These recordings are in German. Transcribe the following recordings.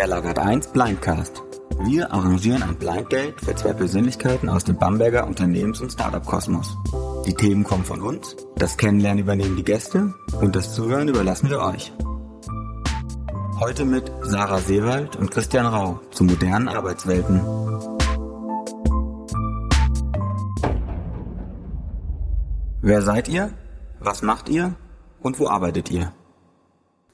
Der Lagert 1 Blindcast. Wir arrangieren ein Blind für zwei Persönlichkeiten aus dem Bamberger Unternehmens- und Startup-Kosmos. Die Themen kommen von uns, das Kennenlernen übernehmen die Gäste und das Zuhören überlassen wir euch. Heute mit Sarah Seewald und Christian Rau zu modernen Arbeitswelten. Wer seid ihr? Was macht ihr? Und wo arbeitet ihr?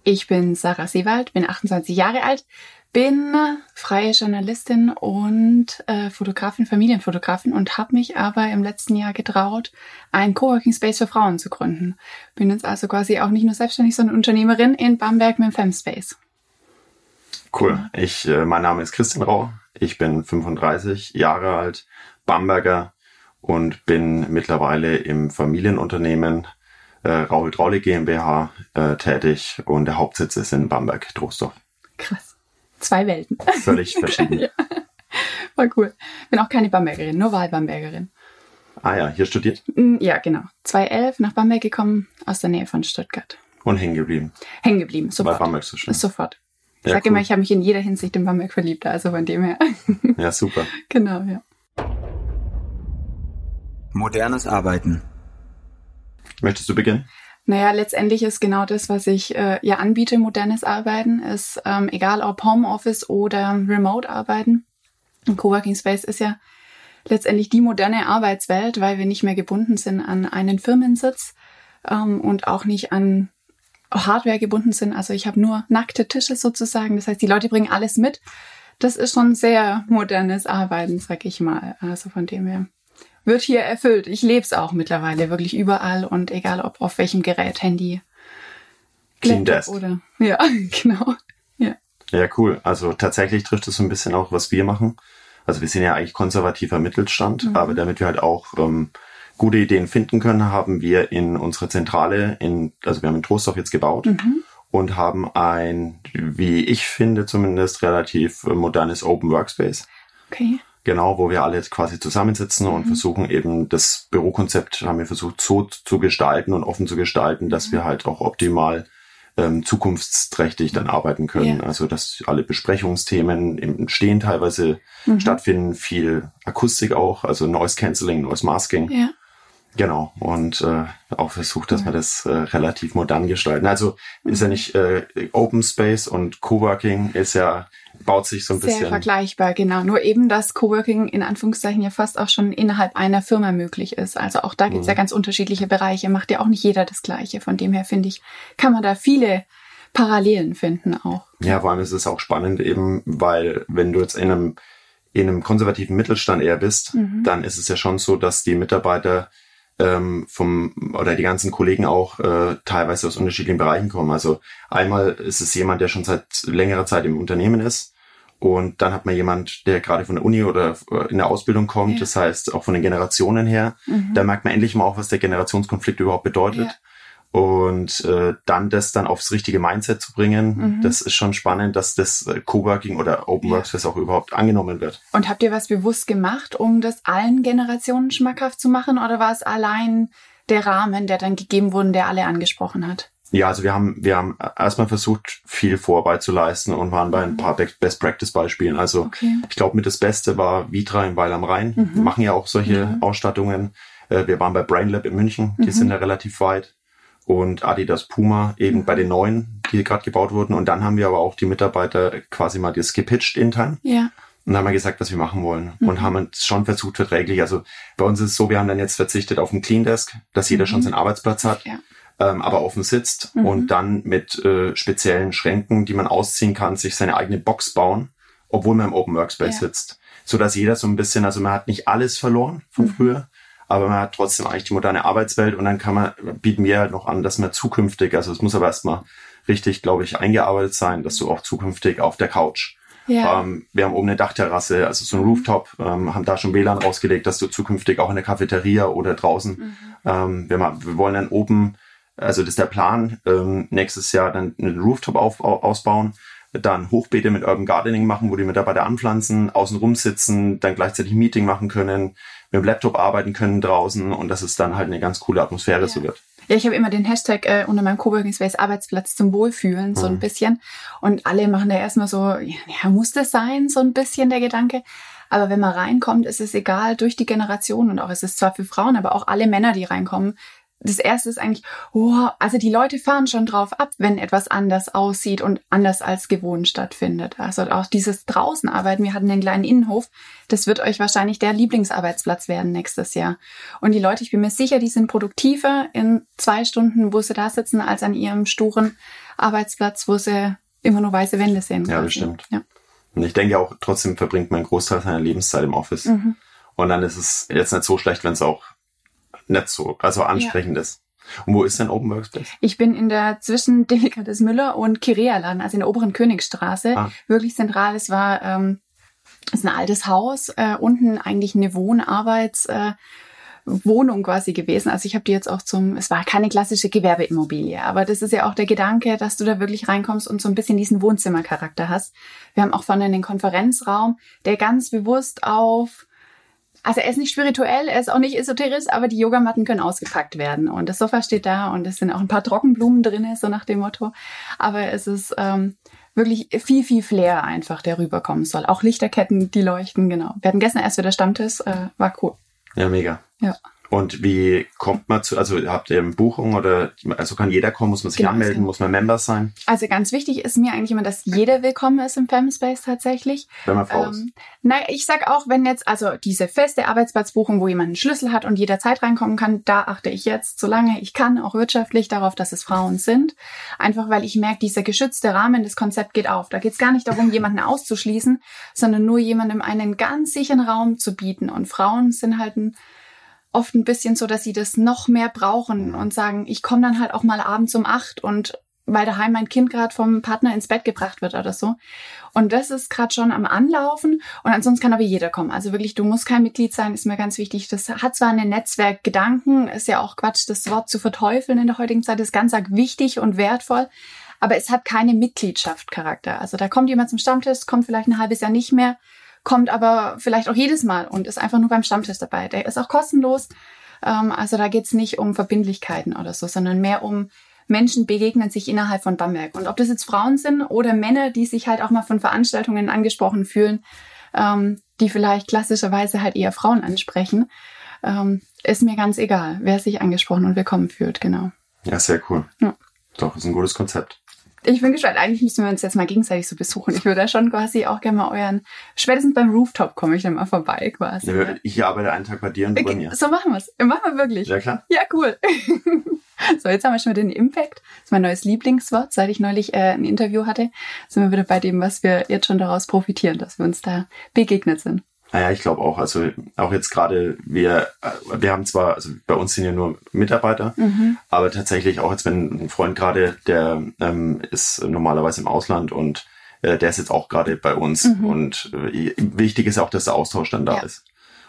Ich bin Sarah Seewald, bin 28 Jahre alt, bin freie Journalistin und äh, Fotografin, Familienfotografin und habe mich aber im letzten Jahr getraut, ein Coworking Space für Frauen zu gründen. Bin jetzt also quasi auch nicht nur selbstständig, sondern Unternehmerin in Bamberg mit dem Femspace. Cool. Ich, äh, mein Name ist Christian Rau. Ich bin 35 Jahre alt, Bamberger und bin mittlerweile im Familienunternehmen äh, Rau Hydraulik GmbH äh, tätig und der Hauptsitz ist in Bamberg, Trostorf. Krass. Zwei Welten. Völlig verschieden. ja. War cool. Bin auch keine Bambergerin, nur Wahlbambergerin. Ah ja, hier studiert? Mm, Ja, genau. 2011 nach Bamberg gekommen, aus der Nähe von Stuttgart. Und hängen geblieben. Hängen geblieben, Weil sofort. Bamberg so schön. Sofort. Ich Ja, sage cool. immer, ich habe mich in jeder Hinsicht in Bamberg verliebt, also von dem her. Ja, super. genau, ja. Modernes Arbeiten. Möchtest du beginnen? Naja, letztendlich ist genau das, was ich äh, ja anbiete, modernes Arbeiten, ist ähm, egal ob Homeoffice oder Remote-Arbeiten. Ein Coworking Space ist ja letztendlich die moderne Arbeitswelt, weil wir nicht mehr gebunden sind an einen Firmensitz ähm, und auch nicht an Hardware gebunden sind. Also ich habe nur nackte Tische sozusagen. Das heißt, die Leute bringen alles mit. Das ist schon sehr modernes Arbeiten, sag ich mal. Also von dem her wird hier erfüllt. Ich lebe es auch mittlerweile wirklich überall und egal ob auf welchem Gerät, Handy, Clean Desk. oder ja, genau. Ja. Ja, cool. Also tatsächlich trifft es so ein bisschen auch, was wir machen. Also wir sind ja eigentlich konservativer Mittelstand, aber damit wir halt auch ähm, gute Ideen finden können, haben wir in unsere Zentrale in, also wir haben in Trostorf jetzt gebaut und haben ein, wie ich finde zumindest, relativ äh, modernes Open Workspace. Okay. Genau, wo wir alle jetzt quasi zusammensitzen und versuchen eben das Bürokonzept haben wir versucht so zu gestalten und offen zu gestalten, dass wir halt auch optimal ähm, zukunftsträchtig dann arbeiten können. Ja. Also dass alle Besprechungsthemen im Stehen teilweise stattfinden, viel Akustik auch, also Noise Cancelling, Noise Masking. Ja. Genau. Und äh, auch versucht, dass wir das äh, relativ modern gestalten. Also ist ja nicht äh, Open Space und Coworking ist ja, baut sich so ein Sehr bisschen. vergleichbar, genau. Nur eben, dass Coworking in Anführungszeichen ja fast auch schon innerhalb einer Firma möglich ist. Also auch da gibt's ja ganz unterschiedliche Bereiche, macht ja auch nicht jeder das Gleiche. Von dem her finde ich, kann man da viele Parallelen finden auch. Ja, vor allem ist es auch spannend eben, weil wenn du jetzt in einem, in einem konservativen Mittelstand eher bist, dann ist es ja schon so, dass die Mitarbeiter ähm, vom oder die ganzen Kollegen auch äh, teilweise aus unterschiedlichen Bereichen kommen. Also einmal ist es jemand, der schon seit längerer Zeit im Unternehmen ist. Und dann hat man jemand, der gerade von der Uni oder äh, in der Ausbildung kommt, Ja. das heißt auch von den Generationen her. Da merkt man endlich mal auch, was der Generationskonflikt überhaupt bedeutet. Ja. Und äh, dann das dann aufs richtige Mindset zu bringen, das ist schon spannend, dass das äh, Coworking oder Open Ja. Workspace auch überhaupt angenommen wird. Und habt ihr was bewusst gemacht, um das allen Generationen schmackhaft zu machen? Oder war es allein der Rahmen, der dann gegeben wurde, der alle angesprochen hat? Ja, also wir haben, wir haben erstmal versucht, viel Vorarbeit zu leisten und waren bei ein paar Be- Best Practice Beispielen. Also Okay. ich glaube, mit das Beste war Vitra in Weil am Rhein. Wir machen ja auch solche Ausstattungen. Äh, Wir waren bei BrainLab in München, die sind da relativ weit. Und Adidas Puma eben bei den neuen, die gerade gebaut wurden. Und dann haben wir aber auch die Mitarbeiter quasi mal das gepitcht intern. Ja. Und haben wir gesagt, was wir machen wollen. Und haben uns schon versucht, verträglich. Also bei uns ist es so, wir haben dann jetzt verzichtet auf ein Clean Desk, dass jeder schon seinen Arbeitsplatz hat, Ja. ähm, aber offen sitzt und dann mit äh, speziellen Schränken, die man ausziehen kann, sich seine eigene Box bauen, obwohl man im Open Workspace Ja. sitzt. So dass jeder so ein bisschen, also man hat nicht alles verloren von früher, aber man hat trotzdem eigentlich die moderne Arbeitswelt und dann kann man, bieten wir halt noch an, dass man zukünftig, also es muss aber erstmal richtig, glaube ich, eingearbeitet sein, dass du auch zukünftig auf der Couch Ja. ähm, wir haben oben eine Dachterrasse, also so ein Rooftop, ähm, haben da schon WLAN rausgelegt, dass du zukünftig auch in der Cafeteria oder draußen, ähm, wir, wir wollen dann oben, also das ist der Plan, ähm, nächstes Jahr dann einen Rooftop auf, au- ausbauen, dann Hochbeete mit Urban Gardening machen, wo die Mitarbeiter anpflanzen, außen rum sitzen, dann gleichzeitig ein Meeting machen können, mit dem Laptop arbeiten können draußen und dass es dann halt eine ganz coole Atmosphäre so wird. Ja, ich habe immer den Hashtag äh, unter meinem Coworking Space Arbeitsplatz zum Wohlfühlen, so mhm. ein bisschen. Und alle machen da erstmal so, ja, ja, muss das sein, so ein bisschen der Gedanke. Aber wenn man reinkommt, ist es egal durch die Generation und auch es ist zwar für Frauen, aber auch alle Männer, die reinkommen, das erste ist eigentlich, oh, also die Leute fahren schon drauf ab, wenn etwas anders aussieht und anders als gewohnt stattfindet. Also auch dieses Draußenarbeiten, wir hatten einen kleinen Innenhof, das wird euch wahrscheinlich der Lieblingsarbeitsplatz werden nächstes Jahr. Und die Leute, ich bin mir sicher, die sind produktiver in zwei Stunden, wo sie da sitzen, als an ihrem sturen Arbeitsplatz, wo sie immer nur weiße Wände sehen. Ja, das stimmt. Ja. Und ich denke auch, trotzdem verbringt man einen Großteil seiner Lebenszeit im Office. Mhm. Und dann ist es jetzt nicht so schlecht, wenn es auch nicht so, also anstrengend ja. ist. Und wo ist dein Open Workspace? Ich bin in der zwischen Delikates Müller und Kirea-Laden, also in der oberen Königstraße. Ah. Wirklich zentral. Es war ähm, es ist ein altes Haus, äh, unten eigentlich eine Wohnarbeits äh, Wohnung quasi gewesen. Also ich habe die jetzt auch zum, es war keine klassische Gewerbeimmobilie, aber das ist ja auch der Gedanke, dass du da wirklich reinkommst und so ein bisschen diesen Wohnzimmercharakter hast. Wir haben auch vorne einen Konferenzraum, der ganz bewusst auf also er ist nicht spirituell, er ist auch nicht esoterisch, aber die Yogamatten können ausgepackt werden. Und das Sofa steht da und es sind auch ein paar Trockenblumen drin, so nach dem Motto. Aber es ist ähm, wirklich viel, viel Flair einfach, der rüberkommen soll. Auch Lichterketten, die leuchten, genau. Wir hatten gestern erst wieder Stammtisch, äh, war cool. Ja, mega. Ja. Und wie kommt man zu, also habt ihr eine Buchung oder, also kann jeder kommen, muss man sich genau, anmelden, muss man Member sein? Also ganz wichtig ist mir eigentlich immer, dass jeder willkommen ist im Femspace tatsächlich. Wenn man Frau ähm, ist. Na, ich sag auch, wenn jetzt, also diese feste Arbeitsplatzbuchung, wo jemand einen Schlüssel hat und jederzeit reinkommen kann, da achte ich jetzt, solange ich kann, auch wirtschaftlich darauf, dass es Frauen sind. Einfach weil ich merke, dieser geschützte Rahmen, das Konzept geht auf. Da geht es gar nicht darum, jemanden auszuschließen, sondern nur jemandem einen ganz sicheren Raum zu bieten. Und Frauen sind halt ein oft ein bisschen so, dass sie das noch mehr brauchen und sagen, ich komme dann halt auch mal abends um acht und weil daheim mein Kind gerade vom Partner ins Bett gebracht wird oder so. Und das ist gerade schon am Anlaufen. Und ansonsten kann aber jeder kommen. Also wirklich, du musst kein Mitglied sein, ist mir ganz wichtig. Das hat zwar einen Netzwerkgedanken, ist ja auch Quatsch, das Wort zu verteufeln in der heutigen Zeit, ist ganz arg wichtig und wertvoll. Aber es hat keine Mitgliedschaft Charakter. Also da kommt jemand zum Stammtisch, kommt vielleicht ein halbes Jahr nicht mehr kommt aber vielleicht auch jedes Mal und ist einfach nur beim Stammtisch dabei. Der ist auch kostenlos. Ähm, also da geht's nicht um Verbindlichkeiten oder so, sondern mehr um Menschen begegnen sich innerhalb von Bamberg. Und ob das jetzt Frauen sind oder Männer, die sich halt auch mal von Veranstaltungen angesprochen fühlen, ähm, die vielleicht klassischerweise halt eher Frauen ansprechen, ähm, ist mir ganz egal, wer sich angesprochen und willkommen fühlt, genau. Ja, sehr cool. Ja. Doch, ist ein gutes Konzept ich bin gespannt. Eigentlich müssen wir uns jetzt mal gegenseitig so besuchen. Ich würde da schon quasi auch gerne mal euren, spätestens beim Rooftop komme ich dann mal vorbei quasi. Ja, ich arbeite einen Tag bei dir und du bei mir. So machen wir es. Machen wir wirklich. Ja, klar. Ja, cool. so, jetzt haben wir schon wieder den Impact. Das ist mein neues Lieblingswort. Seit ich neulich äh, ein Interview hatte, sind wir wieder bei dem, was wir jetzt schon daraus profitieren, dass wir uns da begegnet sind. Naja, ich glaube auch. Also auch jetzt gerade, wir, wir haben zwar, also bei uns sind ja nur Mitarbeiter, mhm. aber tatsächlich auch jetzt, wenn ein Freund gerade, der ähm, ist normalerweise im Ausland und äh, der ist jetzt auch gerade bei uns. Mhm. Und äh, wichtig ist auch, dass der Austausch dann da ja. ist.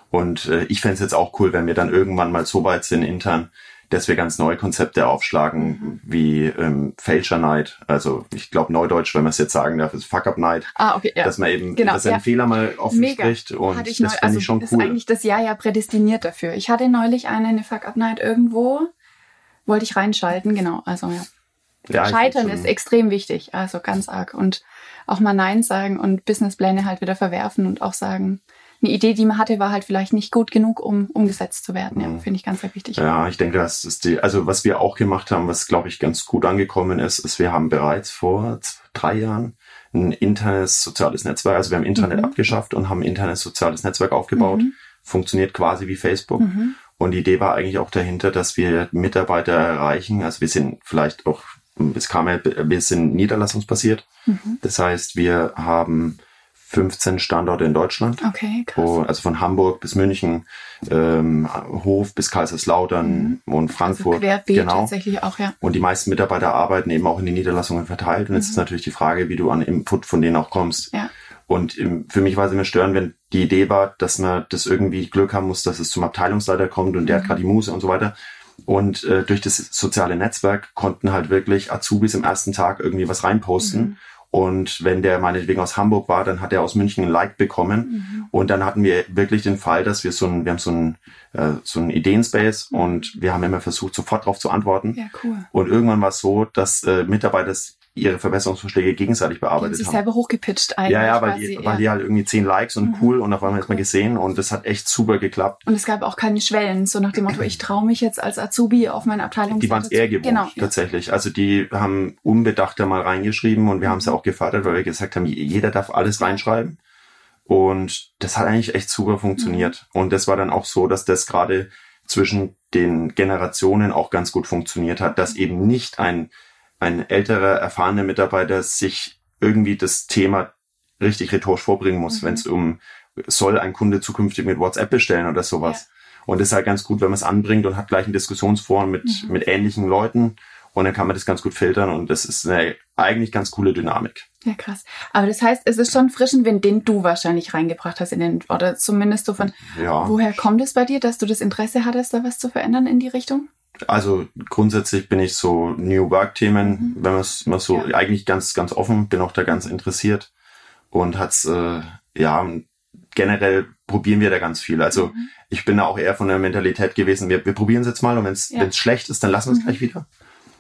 Und äh, ich fände es jetzt auch cool, wenn wir dann irgendwann mal so weit sind intern, dass wir ganz neue Konzepte aufschlagen, mhm. wie ähm, Fälscher Night. Also ich glaube Neudeutsch, wenn man es jetzt sagen darf, ist Fuck Up Night. Ah, okay, ja. Dass man eben, genau, dass er ja. einen Fehler mal offen Mega. spricht. Und hatte ich das finde also ich schon ist cool. Ist eigentlich das Jahr ja prädestiniert dafür. Ich hatte neulich eine, eine Fuck Up Night irgendwo, wollte ich reinschalten, genau. Also ja. ja Scheitern ist extrem wichtig, also ganz arg. Und auch mal Nein sagen und Businesspläne halt wieder verwerfen und auch sagen, eine Idee, die man hatte, war halt vielleicht nicht gut genug, um umgesetzt zu werden. Ja, mhm. finde ich ganz, sehr wichtig. Ja, ich denke, das ist die, also was wir auch gemacht haben, was glaube ich ganz gut angekommen ist, ist, wir haben bereits vor drei Jahren ein internes soziales Netzwerk, also wir haben Internet mhm. abgeschafft und haben ein internes soziales Netzwerk aufgebaut. Mhm. Funktioniert quasi wie Facebook. Mhm. Und die Idee war eigentlich auch dahinter, dass wir Mitarbeiter erreichen. Also wir sind vielleicht auch, es kam ja, wir sind niederlassungsbasiert. Mhm. Das heißt, wir haben 15 Standorte in Deutschland. Okay, krass. Wo, also von Hamburg bis München, ähm, Hof bis Kaiserslautern mhm. und Frankfurt. Also querbeet genau. tatsächlich auch, ja. Und die meisten Mitarbeiter arbeiten eben auch in den Niederlassungen verteilt. Und mhm. jetzt ist natürlich die Frage, wie du an Input von denen auch kommst. Ja. Und im, für mich war es immer störend, wenn die Idee war, dass man das irgendwie Glück haben muss, dass es zum Abteilungsleiter kommt und der mhm. hat gerade die Muse und so weiter. Und äh, durch das soziale Netzwerk konnten halt wirklich Azubis im ersten Tag irgendwie was reinposten. Und wenn der meinetwegen aus Hamburg war, dann hat er aus München ein Like bekommen. Mhm. Und dann hatten wir wirklich den Fall, dass wir so ein, wir haben so ein, äh, so ein Ideenspace mhm. und wir haben immer versucht, sofort darauf zu antworten. Ja, cool. Und irgendwann war es so, dass äh, Mitarbeiter ihre Verbesserungsvorschläge gegenseitig bearbeitet haben. sich selber hochgepitcht eigentlich. Ja, ja, weil, quasi, die, weil die halt irgendwie zehn Likes und mhm. cool und auf einmal ist man gesehen und das hat echt super geklappt. Und es gab auch keine Schwellen, so nach dem Motto, ich traue mich jetzt als Azubi auf meine Abteilung. Die waren es eher gewohnt, genau, tatsächlich. Ja. Also die haben unbedachter mal reingeschrieben und wir mhm. haben es ja auch gefördert, weil wir gesagt haben, jeder darf alles reinschreiben. Und das hat eigentlich echt super funktioniert. Mhm. Und das war dann auch so, dass das gerade zwischen den Generationen auch ganz gut funktioniert hat, dass eben nicht ein ein älterer, erfahrener Mitarbeiter sich irgendwie das Thema richtig rhetorisch vorbringen muss, mhm. wenn es um soll ein Kunde zukünftig mit WhatsApp bestellen oder sowas. Ja. Und das ist halt ganz gut, wenn man es anbringt und hat gleich ein Diskussionsforum mit, mhm. mit ähnlichen Leuten und dann kann man das ganz gut filtern und das ist eine eigentlich ganz coole Dynamik. Ja, krass. Aber das heißt, es ist schon frischen Wind, den du wahrscheinlich reingebracht hast in den, oder zumindest so von, ja. woher kommt es bei dir, dass du das Interesse hattest, da was zu verändern in die Richtung? Also grundsätzlich bin ich so New Work Themen, mhm. wenn man es mal so ja. eigentlich ganz ganz offen, bin auch da ganz interessiert und hat's äh, ja generell probieren wir da ganz viel. Also mhm. ich bin da auch eher von der Mentalität gewesen, wir, wir probieren es jetzt mal und wenn es ja. schlecht ist, dann lassen wir es mhm. gleich wieder.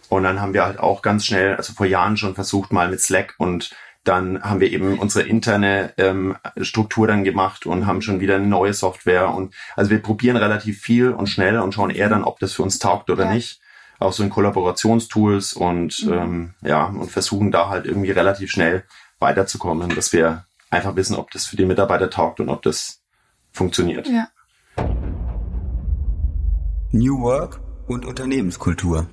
Und dann haben wir halt auch ganz schnell, also vor Jahren schon versucht mal mit Slack und dann haben wir eben unsere interne ähm, Struktur dann gemacht und haben schon wieder eine neue Software. Und also wir probieren relativ viel und schnell und schauen eher dann, ob das für uns taugt oder ja. nicht. Auch so in Kollaborationstools und mhm. ähm, ja, und versuchen da halt irgendwie relativ schnell weiterzukommen, dass wir einfach wissen, ob das für die Mitarbeiter taugt und ob das funktioniert. Ja. New Work und Unternehmenskultur.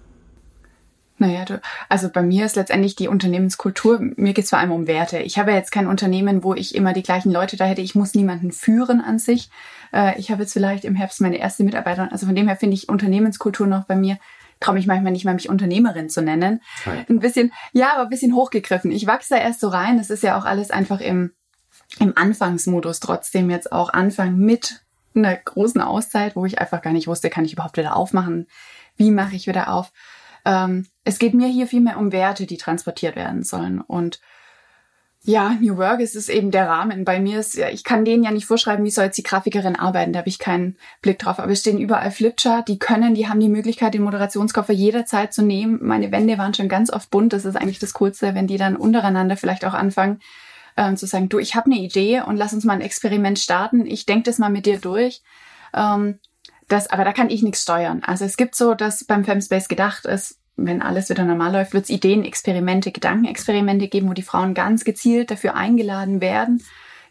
Naja, du, also bei mir ist letztendlich die Unternehmenskultur, mir geht es vor allem um Werte. Ich habe jetzt kein Unternehmen, wo ich immer die gleichen Leute da hätte. Ich muss niemanden führen an sich. Äh, ich habe jetzt vielleicht im Herbst meine erste Mitarbeiterin. Also von dem her finde ich Unternehmenskultur noch bei mir, traue mich manchmal nicht mal, mich Unternehmerin zu nennen. Hi. Ein bisschen, ja, aber ein bisschen hochgegriffen. Ich wachse da erst so rein. Das ist ja auch alles einfach im, im Anfangsmodus trotzdem jetzt auch Anfang mit einer großen Auszeit, wo ich einfach gar nicht wusste, kann ich überhaupt wieder aufmachen? Wie mache ich wieder auf? Ähm, es geht mir hier vielmehr um Werte, die transportiert werden sollen. Und ja, New Work ist es eben der Rahmen. Bei mir ist, ja, ich kann denen ja nicht vorschreiben, wie soll jetzt die Grafikerin arbeiten, da habe ich keinen Blick drauf. Aber es stehen überall Flipchart, die können, die haben die Möglichkeit, den Moderationskoffer jederzeit zu nehmen. Meine Wände waren schon ganz oft bunt, das ist eigentlich das Coolste, wenn die dann untereinander vielleicht auch anfangen ähm, zu sagen, du, ich habe eine Idee und lass uns mal ein Experiment starten. Ich denke das mal mit dir durch. Ähm, das, aber da kann ich nichts steuern. Also es gibt so, dass beim Femspace gedacht ist, wenn alles wieder normal läuft, wird es Ideen, Experimente, Gedankenexperimente geben, wo die Frauen ganz gezielt dafür eingeladen werden,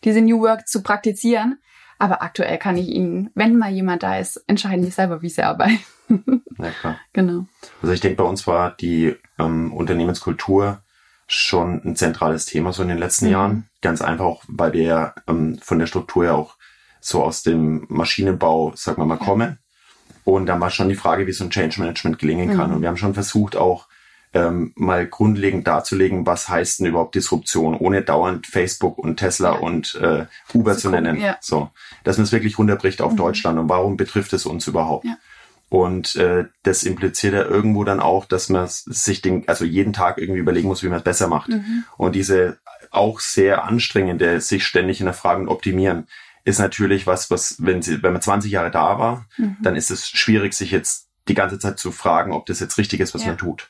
diese New Work zu praktizieren. Aber aktuell kann ich Ihnen, wenn mal jemand da ist, entscheiden die selber, wie sie arbeiten. Ja, klar. Genau. Also ich denke, bei uns war die ähm, Unternehmenskultur schon ein zentrales Thema so in den letzten mhm. Jahren. Ganz einfach auch, weil wir ja ähm, von der Struktur ja auch so aus dem Maschinenbau, sagen wir mal, ja. kommen. Und dann war schon die Frage, wie so ein Change Management gelingen kann. Mhm. Und wir haben schon versucht, auch ähm, mal grundlegend darzulegen, was heißt denn überhaupt Disruption, ohne dauernd Facebook und Tesla ja. und äh, Uber zu nennen. Ja. So, dass man es wirklich runterbricht auf mhm. Deutschland und warum betrifft es uns überhaupt? Ja. Und äh, das impliziert ja irgendwo dann auch, dass man sich den, also jeden Tag irgendwie überlegen muss, wie man es besser macht. Mhm. Und diese auch sehr anstrengende, sich ständig in der Frage und optimieren, ist natürlich was, was, wenn sie, wenn man 20 Jahre da war, mhm. dann ist es schwierig, sich jetzt die ganze Zeit zu fragen, ob das jetzt richtig ist, was ja. man tut.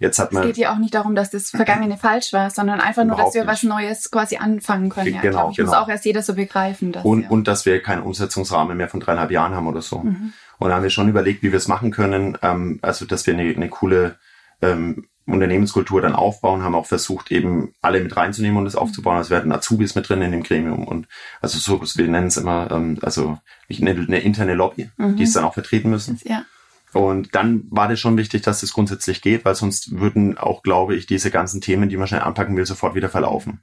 Jetzt hat man. Es geht ja auch nicht darum, dass das Vergangene falsch war, sondern einfach nur, dass wir nicht. was Neues quasi anfangen können. Ja, genau, ich genau. muss auch erst jeder so begreifen. Dass, und, ja. und dass wir keinen Umsetzungsrahmen mehr von dreieinhalb Jahren haben oder so. Mhm. Und da haben wir schon überlegt, wie wir es machen können. Ähm, also, dass wir eine, eine coole ähm, Unternehmenskultur dann aufbauen, haben auch versucht, eben alle mit reinzunehmen und das aufzubauen. Also wir hatten Azubis mit drin in dem Gremium und also so, wir nennen es immer, ähm, also eine, eine interne Lobby, mhm. die es dann auch vertreten müssen. Ja. Und dann war das schon wichtig, dass das grundsätzlich geht, weil sonst würden auch, glaube ich, diese ganzen Themen, die man schnell anpacken will, sofort wieder verlaufen.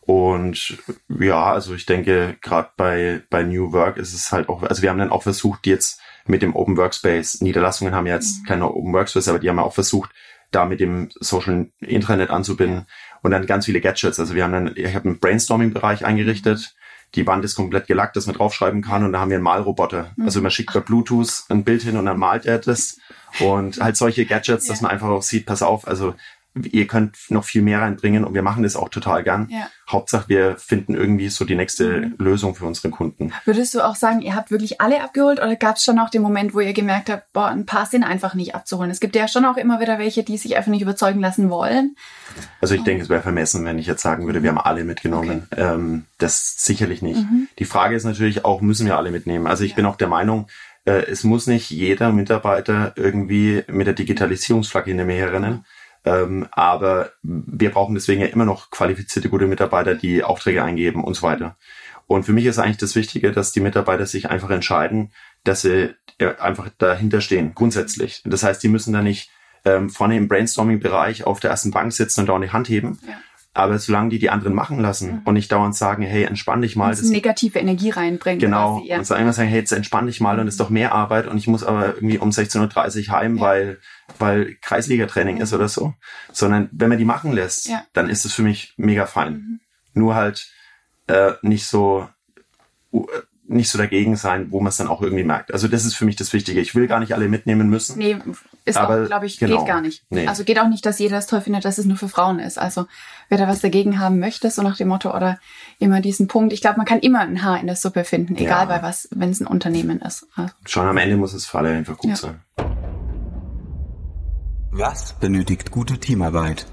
Und ja, also ich denke, gerade bei, bei New Work ist es halt auch, also wir haben dann auch versucht, jetzt mit dem Open Workspace, Niederlassungen haben ja jetzt mhm. keine Open Workspace, aber die haben ja auch versucht, da mit dem Social Intranet anzubinden und dann ganz viele Gadgets. Also wir haben dann, ich habe einen Brainstorming-Bereich eingerichtet. Die Wand ist komplett gelackt, dass man draufschreiben kann und da haben wir einen Malroboter. Mhm. Also man schickt per Bluetooth ein Bild hin und dann malt er das und halt solche Gadgets, dass man einfach auch sieht, pass auf, also ihr könnt noch viel mehr reinbringen und wir machen das auch total gern. Ja. Hauptsache, wir finden irgendwie so die nächste mhm. Lösung für unsere Kunden. Würdest du auch sagen, ihr habt wirklich alle abgeholt oder gab es schon auch den Moment, wo ihr gemerkt habt, boah, ein paar sind einfach nicht abzuholen? Es gibt ja schon auch immer wieder welche, die sich einfach nicht überzeugen lassen wollen. Also ich denke, es wäre vermessen, wenn ich jetzt sagen würde, wir haben alle mitgenommen. Okay. Ähm, das sicherlich nicht. Mhm. Die Frage ist natürlich auch, müssen wir alle mitnehmen? Also ich ja. bin auch der Meinung, äh, es muss nicht jeder Mitarbeiter irgendwie mit der Digitalisierungsflagge in der Meer rennen. Ähm, aber wir brauchen deswegen ja immer noch qualifizierte, gute Mitarbeiter, die Aufträge eingeben und so weiter. Und für mich ist eigentlich das Wichtige, dass die Mitarbeiter sich einfach entscheiden, dass sie äh, einfach dahinter stehen, grundsätzlich. Das heißt, die müssen da nicht ähm, vorne im Brainstorming-Bereich auf der ersten Bank sitzen und da die Hand heben, ja. Aber solange die die anderen machen lassen mhm. und nicht dauernd sagen, hey, entspann dich mal. Das negative Energie reinbringen. Genau. Quasi, ja. Und sagen, sagen, hey, jetzt entspann dich mal und es ist doch mehr Arbeit und ich muss aber irgendwie um 16.30 Uhr heim, ja. weil, weil Kreisliga-Training mhm. ist oder so. Sondern wenn man die machen lässt, ja. dann ist es für mich mega fein. Mhm. Nur halt äh, nicht so nicht so dagegen sein, wo man es dann auch irgendwie merkt. Also das ist für mich das Wichtige. Ich will gar nicht alle mitnehmen müssen. Nee, ist aber, auch, glaube ich, genau, geht gar nicht. Nee. Also geht auch nicht, dass jeder es toll findet, dass es nur für Frauen ist. Also wer da was dagegen haben möchte, so nach dem Motto oder immer diesen Punkt. Ich glaube, man kann immer ein Haar in der Suppe finden, egal ja. bei was, wenn es ein Unternehmen ist. Also. Schon am Ende muss es für alle einfach gut ja. sein. Was benötigt gute Teamarbeit?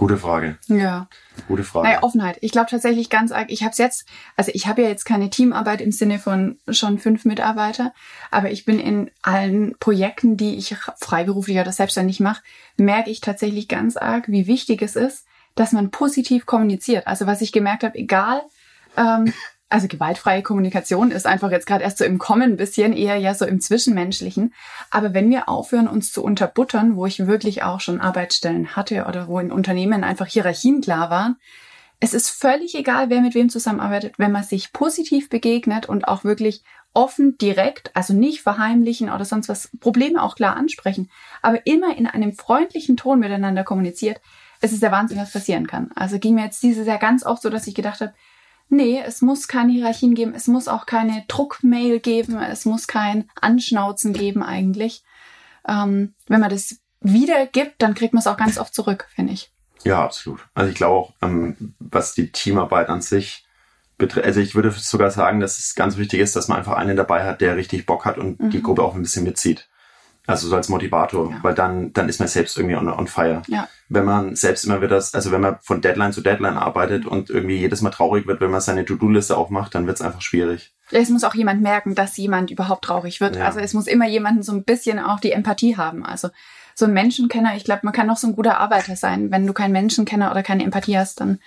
Gute Frage. Ja. Gute Frage. Naja, Offenheit. Ich glaube tatsächlich ganz arg. Ich habe es jetzt, also ich habe ja jetzt keine Teamarbeit im Sinne von schon fünf Mitarbeiter, aber ich bin in allen Projekten, die ich freiberuflich oder selbstständig mache, merke ich tatsächlich ganz arg, wie wichtig es ist, dass man positiv kommuniziert. Also was ich gemerkt habe, egal ähm, also gewaltfreie Kommunikation ist einfach jetzt gerade erst so im Kommen ein bisschen, eher ja so im Zwischenmenschlichen. Aber wenn wir aufhören, uns zu unterbuttern, wo ich wirklich auch schon Arbeitsstellen hatte oder wo in Unternehmen einfach Hierarchien klar waren, es ist völlig egal, wer mit wem zusammenarbeitet, wenn man sich positiv begegnet und auch wirklich offen, direkt, also nicht verheimlichen oder sonst was, Probleme auch klar ansprechen, aber immer in einem freundlichen Ton miteinander kommuniziert, es ist der Wahnsinn, was passieren kann. Also ging mir jetzt dieses Jahr ganz oft so, dass ich gedacht habe, Nee, es muss keine Hierarchien geben, es muss auch keine Druckmail geben, es muss kein Anschnauzen geben eigentlich. Ähm, wenn man das wiedergibt, dann kriegt man es auch ganz oft zurück, finde ich. Ja, absolut. Also ich glaube auch, ähm, was die Teamarbeit an sich betrifft, also ich würde sogar sagen, dass es ganz wichtig ist, dass man einfach einen dabei hat, der richtig Bock hat und mhm. die Gruppe auch ein bisschen mitzieht. Also so als Motivator, ja. weil dann, dann ist man selbst irgendwie on, on fire. Ja. Wenn man selbst immer wieder, also wenn man von Deadline zu Deadline arbeitet und irgendwie jedes Mal traurig wird, wenn man seine To-Do-Liste aufmacht, dann wird es einfach schwierig. Es muss auch jemand merken, dass jemand überhaupt traurig wird. Ja. Also es muss immer jemanden so ein bisschen auch die Empathie haben. Also so ein Menschenkenner, ich glaube, man kann noch so ein guter Arbeiter sein. Wenn du keinen Menschenkenner oder keine Empathie hast, dann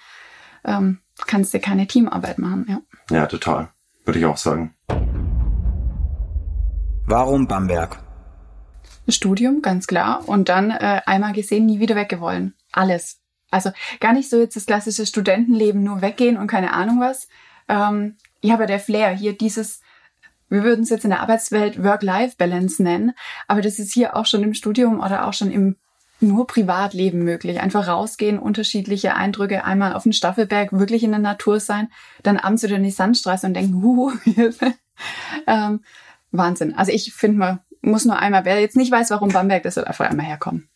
ähm, kannst du keine Teamarbeit machen. Ja, ja total. Würde ich auch sagen. Warum Bamberg? Studium, ganz klar. Und dann äh, einmal gesehen, nie wieder weggewollen. Alles. Also gar nicht so jetzt das klassische Studentenleben, nur weggehen und keine Ahnung was. Ähm, ja, aber der Flair, hier dieses, wir würden es jetzt in der Arbeitswelt Work-Life-Balance nennen, aber das ist hier auch schon im Studium oder auch schon im nur Privatleben möglich. Einfach rausgehen, unterschiedliche Eindrücke, einmal auf den Staffelberg, wirklich in der Natur sein, dann abends wieder in die Sandstraße und denken, huhu, Hilfe. ähm, Wahnsinn. Also ich finde mal, muss nur einmal, wer jetzt nicht weiß, warum Bamberg, das soll einfach einmal herkommen.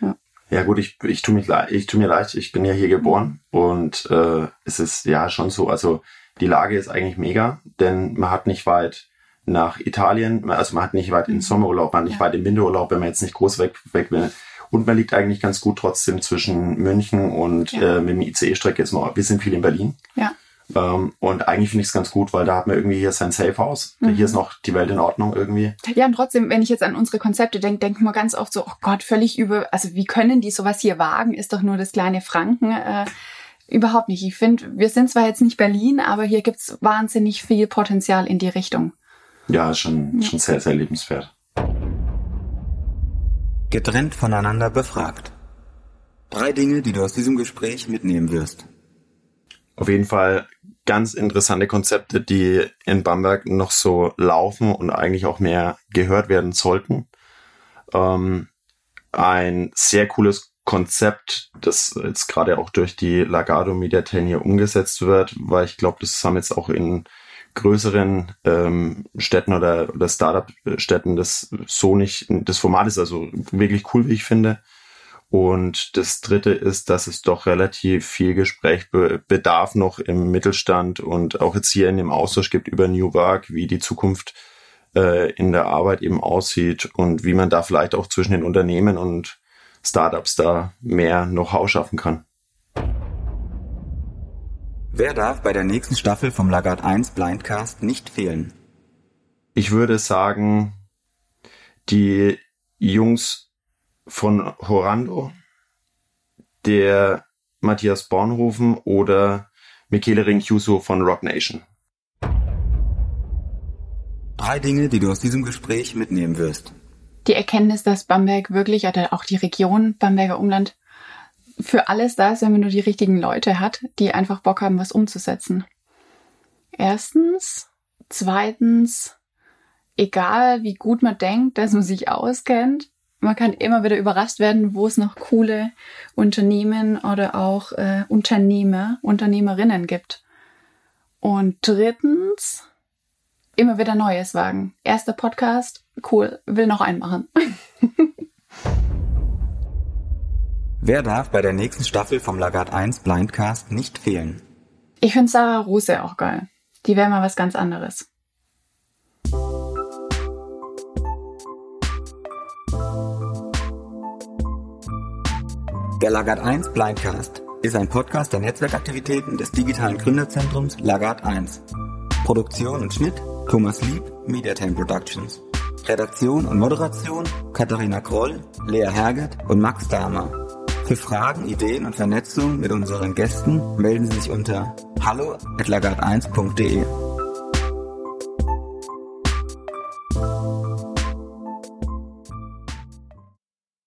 Ja. Ja gut, ich, ich tue tu mir leid, ich bin ja hier geboren und äh, es ist ja schon so, also die Lage ist eigentlich mega, denn man hat nicht weit nach Italien, also man hat nicht weit in mhm. Sommerurlaub, man hat nicht ja. weit im Winterurlaub, wenn man jetzt nicht groß weg, weg will. Und man liegt eigentlich ganz gut trotzdem zwischen München und ja. äh, mit dem ICE-Strecke jetzt noch, wir sind viel in Berlin. Ja. Ähm, und eigentlich finde ich es ganz gut, weil da hat man irgendwie hier sein Safe House. Mhm. Hier ist noch die Welt in Ordnung irgendwie. Ja, und trotzdem, wenn ich jetzt an unsere Konzepte denke, denke ich mir ganz oft so, oh Gott, völlig über, also wie können die sowas hier wagen? Ist doch nur das kleine Franken. Äh, überhaupt nicht. Ich finde, wir sind zwar jetzt nicht Berlin, aber hier gibt's wahnsinnig viel Potenzial in die Richtung. Ja, schon, ja. schon sehr, sehr lebenswert. Getrennt voneinander befragt. Drei Dinge, die du aus diesem Gespräch mitnehmen wirst. Auf jeden Fall ganz interessante Konzepte, die in Bamberg noch so laufen und eigentlich auch mehr gehört werden sollten. Ähm, ein sehr cooles Konzept, das jetzt gerade auch durch die Lagado Media 10 hier umgesetzt wird, weil ich glaube, das haben jetzt auch in größeren ähm, Städten oder, oder Startup-Städten das so nicht, das Format ist also wirklich cool, wie ich finde. Und das Dritte ist, dass es doch relativ viel Gesprächsbedarf noch im Mittelstand und auch jetzt hier in dem Austausch gibt über New Work, wie die Zukunft äh, in der Arbeit eben aussieht und wie man da vielleicht auch zwischen den Unternehmen und Startups da mehr Know-how schaffen kann. Wer darf bei der nächsten Staffel vom Lagarde 1 Blindcast nicht fehlen? Ich würde sagen, die Jungs von Horando, der Matthias Bornhofen oder Michele Rinchiuso von Rock Nation. Drei Dinge, die du aus diesem Gespräch mitnehmen wirst. Die Erkenntnis, dass Bamberg wirklich, oder auch die Region Bamberger Umland, für alles da ist, wenn man nur die richtigen Leute hat, die einfach Bock haben, was umzusetzen. Erstens. Zweitens, egal wie gut man denkt, dass man sich auskennt, man kann immer wieder überrascht werden, wo es noch coole Unternehmen oder auch äh, Unternehmer, Unternehmerinnen gibt. Und drittens, immer wieder Neues wagen. Erster Podcast, cool, will noch einen machen. Wer darf bei der nächsten Staffel vom Lagarde 1 Blindcast nicht fehlen? Ich finde Sarah Rose auch geil. Die wäre mal was ganz anderes. Der Lagarde 1 Blindcast ist ein Podcast der Netzwerkaktivitäten des digitalen Gründerzentrums Lagarde 1. Produktion und Schnitt Thomas Lieb, Mediatime Productions. Redaktion und Moderation Katharina Kroll, Lea Herget und Max Dahmer. Für Fragen, Ideen und Vernetzung mit unseren Gästen melden Sie sich unter hallo at lagarde1.de.